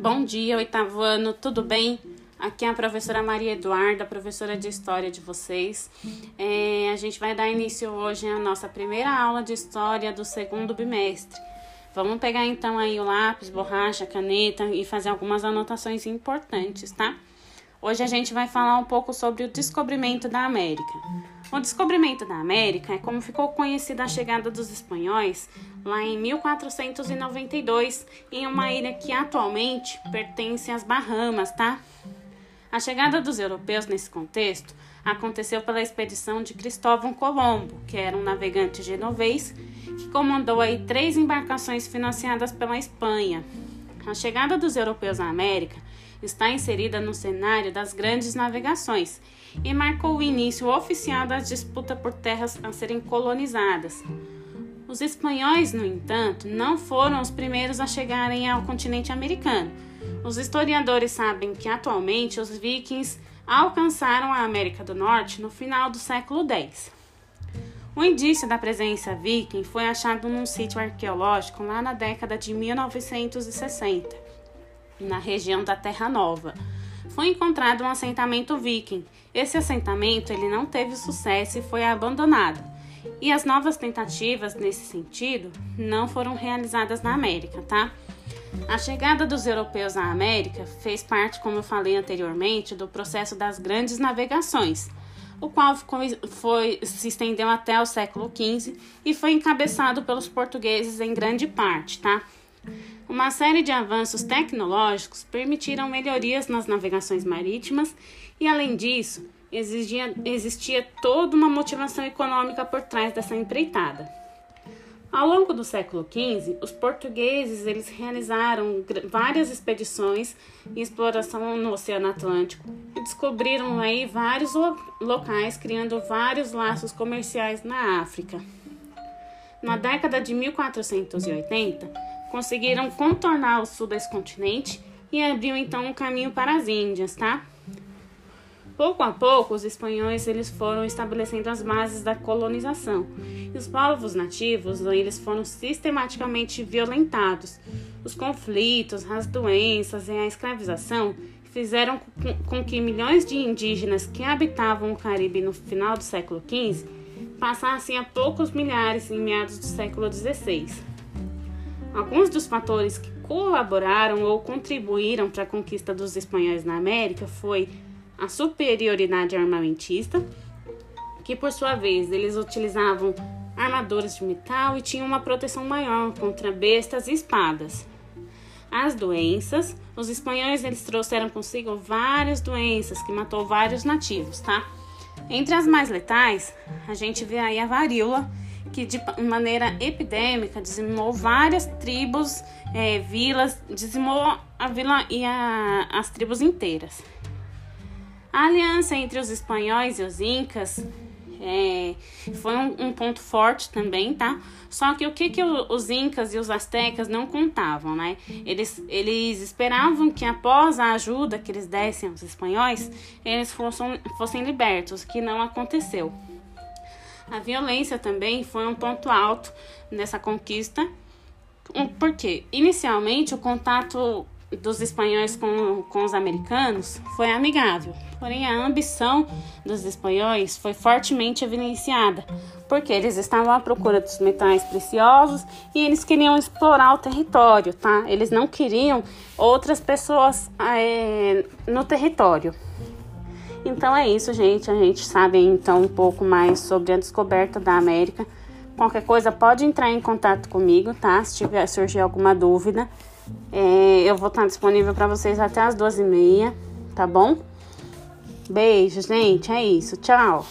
Bom dia, oitavo ano, tudo bem? Aqui é a professora Maria Eduarda, professora de História de vocês. É, a gente vai dar início hoje à nossa primeira aula de História do segundo bimestre. Vamos pegar então aí o lápis, borracha, caneta e fazer algumas anotações importantes, tá? Hoje a gente vai falar um pouco sobre o descobrimento da América. O descobrimento da América é como ficou conhecida a chegada dos espanhóis lá em 1492 em uma ilha que atualmente pertence às Bahamas, tá? A chegada dos europeus nesse contexto aconteceu pela expedição de Cristóvão Colombo, que era um navegante genovês que comandou aí três embarcações financiadas pela Espanha. A chegada dos europeus à América está inserida no cenário das grandes navegações e marcou o início oficial da disputa por terras a serem colonizadas. Os espanhóis, no entanto, não foram os primeiros a chegarem ao continente americano. Os historiadores sabem que atualmente os vikings alcançaram a América do Norte no final do século X. O indício da presença viking foi achado num sítio arqueológico lá na década de 1960, na região da Terra Nova foi encontrado um assentamento viking. Esse assentamento ele não teve sucesso e foi abandonado. E as novas tentativas nesse sentido não foram realizadas na América, tá? A chegada dos europeus à América fez parte, como eu falei anteriormente, do processo das grandes navegações, o qual foi, foi, se estendeu até o século XV e foi encabeçado pelos portugueses em grande parte, tá? Uma série de avanços tecnológicos permitiram melhorias nas navegações marítimas e, além disso, existia, existia toda uma motivação econômica por trás dessa empreitada. Ao longo do século XV, os portugueses eles realizaram várias expedições em exploração no Oceano Atlântico e descobriram aí vários lo locais, criando vários laços comerciais na África. Na década de 1480, conseguiram contornar o sul desse continente e abriu então um caminho para as Índias, tá? Pouco a pouco, os espanhóis eles foram estabelecendo as bases da colonização. E os povos nativos eles foram sistematicamente violentados. Os conflitos, as doenças e a escravização fizeram com que milhões de indígenas que habitavam o Caribe no final do século XV passassem a poucos milhares em meados do século XVI. Alguns dos fatores que colaboraram ou contribuíram para a conquista dos espanhóis na América foi a superioridade armamentista, que por sua vez eles utilizavam armaduras de metal e tinham uma proteção maior contra bestas e espadas. As doenças, os espanhóis eles trouxeram consigo várias doenças que matou vários nativos, tá? Entre as mais letais, a gente vê aí a varíola, que de maneira epidêmica dizimou várias tribos, é, vilas, dizimou a vila e a, as tribos inteiras. A aliança entre os espanhóis e os incas é, foi um, um, ponto forte também, tá? Só que o que, que os incas e os astecas não contavam, né? Eles, eles esperavam que após a ajuda que eles dessem aos espanhóis, eles fossem, fossem libertos, que não aconteceu. A violência também foi um ponto alto nessa conquista, porque inicialmente o contato dos espanhóis com, com os americanos foi amigável, porém a ambição dos espanhóis foi fortemente evidenciada, porque eles estavam à procura dos metais preciosos e eles queriam explorar o território, tá? Eles não queriam outras pessoas é, no território. Então é isso, gente. A gente sabe então um pouco mais sobre a descoberta da América. Qualquer coisa pode entrar em contato comigo, tá? Se tiver surgir alguma dúvida, é, eu vou estar disponível para vocês até as duas e meia, tá bom? Beijo, gente. É isso. Tchau.